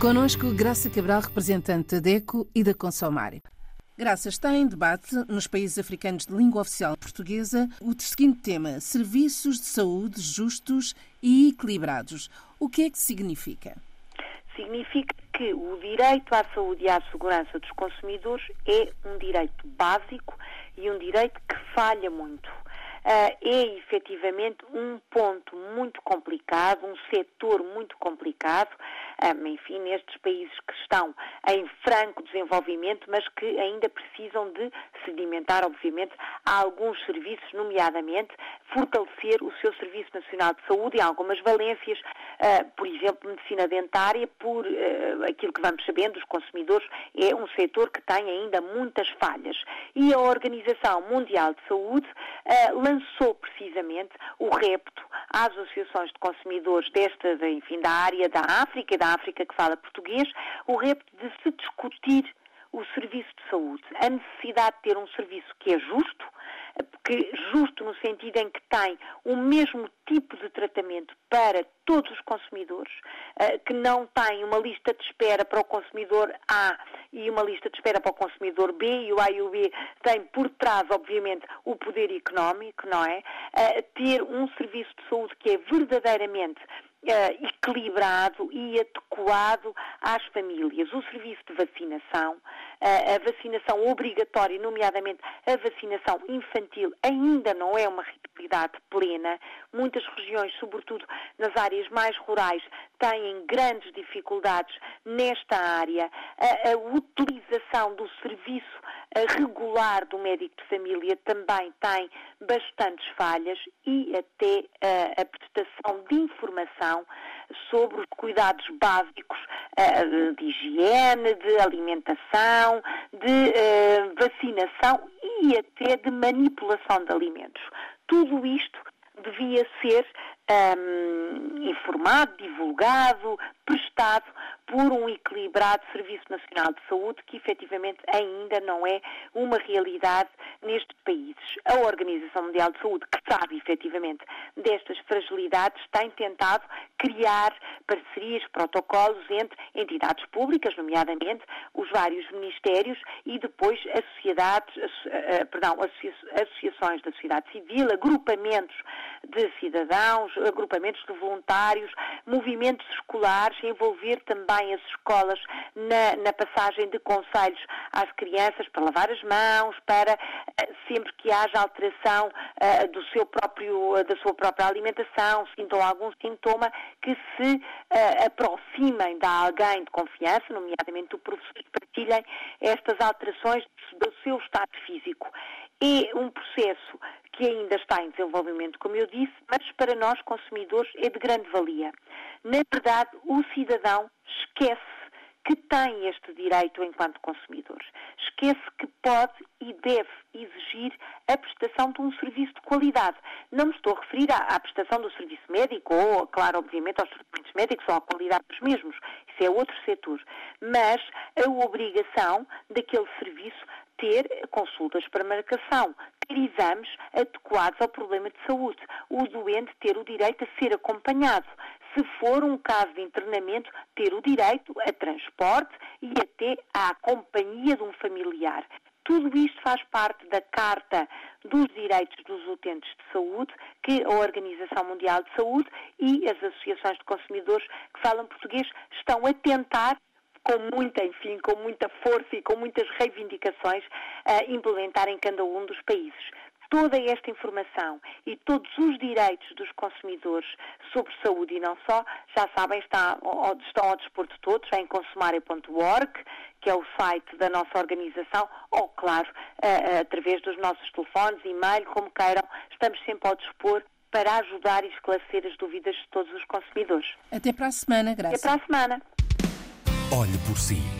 Conosco, Graça Cabral, representante da DECO e da Consomar. Graça, está em debate nos países africanos de língua oficial portuguesa o seguinte tema: serviços de saúde justos e equilibrados. O que é que significa? Significa que o direito à saúde e à segurança dos consumidores é um direito básico e um direito que falha muito. Uh, é efetivamente um ponto muito complicado, um setor muito complicado, enfim, nestes países que estão em franco desenvolvimento, mas que ainda precisam de sedimentar, obviamente, alguns serviços, nomeadamente fortalecer o seu Serviço Nacional de Saúde e algumas valências, uh, por exemplo, medicina dentária, por uh, aquilo que vamos sabendo, os consumidores, é um setor que tem ainda muitas falhas. E a Organização Mundial de Saúde uh, lançou precisamente o repto às associações de consumidores desta, enfim, da área da África e da África que fala português, o repto de se discutir o serviço de saúde, a necessidade de ter um serviço que é justo, que justo no sentido em que tem o mesmo tipo de tratamento para todos os consumidores, eh, que não tem uma lista de espera para o consumidor A e uma lista de espera para o consumidor B, e o A e o B têm por trás, obviamente, o poder económico, não é? Eh, ter um serviço de saúde que é verdadeiramente Uh, equilibrado e adequado às famílias. O serviço de vacinação, a vacinação obrigatória, nomeadamente a vacinação infantil, ainda não é uma realidade plena. Muitas regiões, sobretudo nas áreas mais rurais, têm grandes dificuldades nesta área. A, a utilização do serviço regular do médico de família também tem bastantes falhas e até a, prestação de informação sobre os cuidados básicos de higiene, de alimentação, de uh, vacinação e até de manipulação de alimentos. Tudo isto devia ser um, informado, divulgado, prestado por um equilibrado Serviço Nacional de Saúde, que efetivamente ainda não é uma realidade nestes países. A Organização Mundial de Saúde, que sabe efetivamente destas fragilidades, tem tentado criar parcerias, protocolos entre entidades públicas, nomeadamente os vários ministérios, e depois perdão, associações da sociedade civil, agrupamentos de cidadãos, agrupamentos de voluntários, movimentos escolares, envolver também as escolas na, na passagem de conselhos às crianças para lavar as mãos, para eh, sempre que haja alteração uh, do seu próprio, da sua própria alimentação, sintam algum sintoma, que se uh, aproximem de alguém de confiança, nomeadamente do professor, e partilhem estas alterações do seu estado físico. É um processo que ainda está em desenvolvimento, como eu disse, mas para nós, consumidores, é de grande valia. Na verdade, o cidadão esquece que tem este direito enquanto consumidor. Esquece que pode e deve exigir a prestação de um serviço de qualidade. Não me estou a referir à, à prestação do serviço médico ou, claro, obviamente, aos tratamentos médicos ou à qualidade dos mesmos. Isso é outro setor. Mas a obrigação daquele serviço ter consultas para marcação, ter exames adequados ao problema de saúde, o doente ter o direito a ser acompanhado, se for um caso de internamento, ter o direito a transporte e até à companhia de um familiar. Tudo isto faz parte da Carta dos Direitos dos Utentes de Saúde, que a Organização Mundial de Saúde e as associações de consumidores que falam português estão a tentar com muita, enfim, com muita força e com muitas reivindicações a implementar em cada um dos países. Toda esta informação e todos os direitos dos consumidores sobre saúde e não só, já sabem, está, estão ao dispor de todos em consumária.org, que é o site da nossa organização, ou, claro, através dos nossos telefones, e-mail, como queiram, estamos sempre ao dispor para ajudar e esclarecer as dúvidas de todos os consumidores. Até para a semana, graças. Até para a semana. Olhe por si.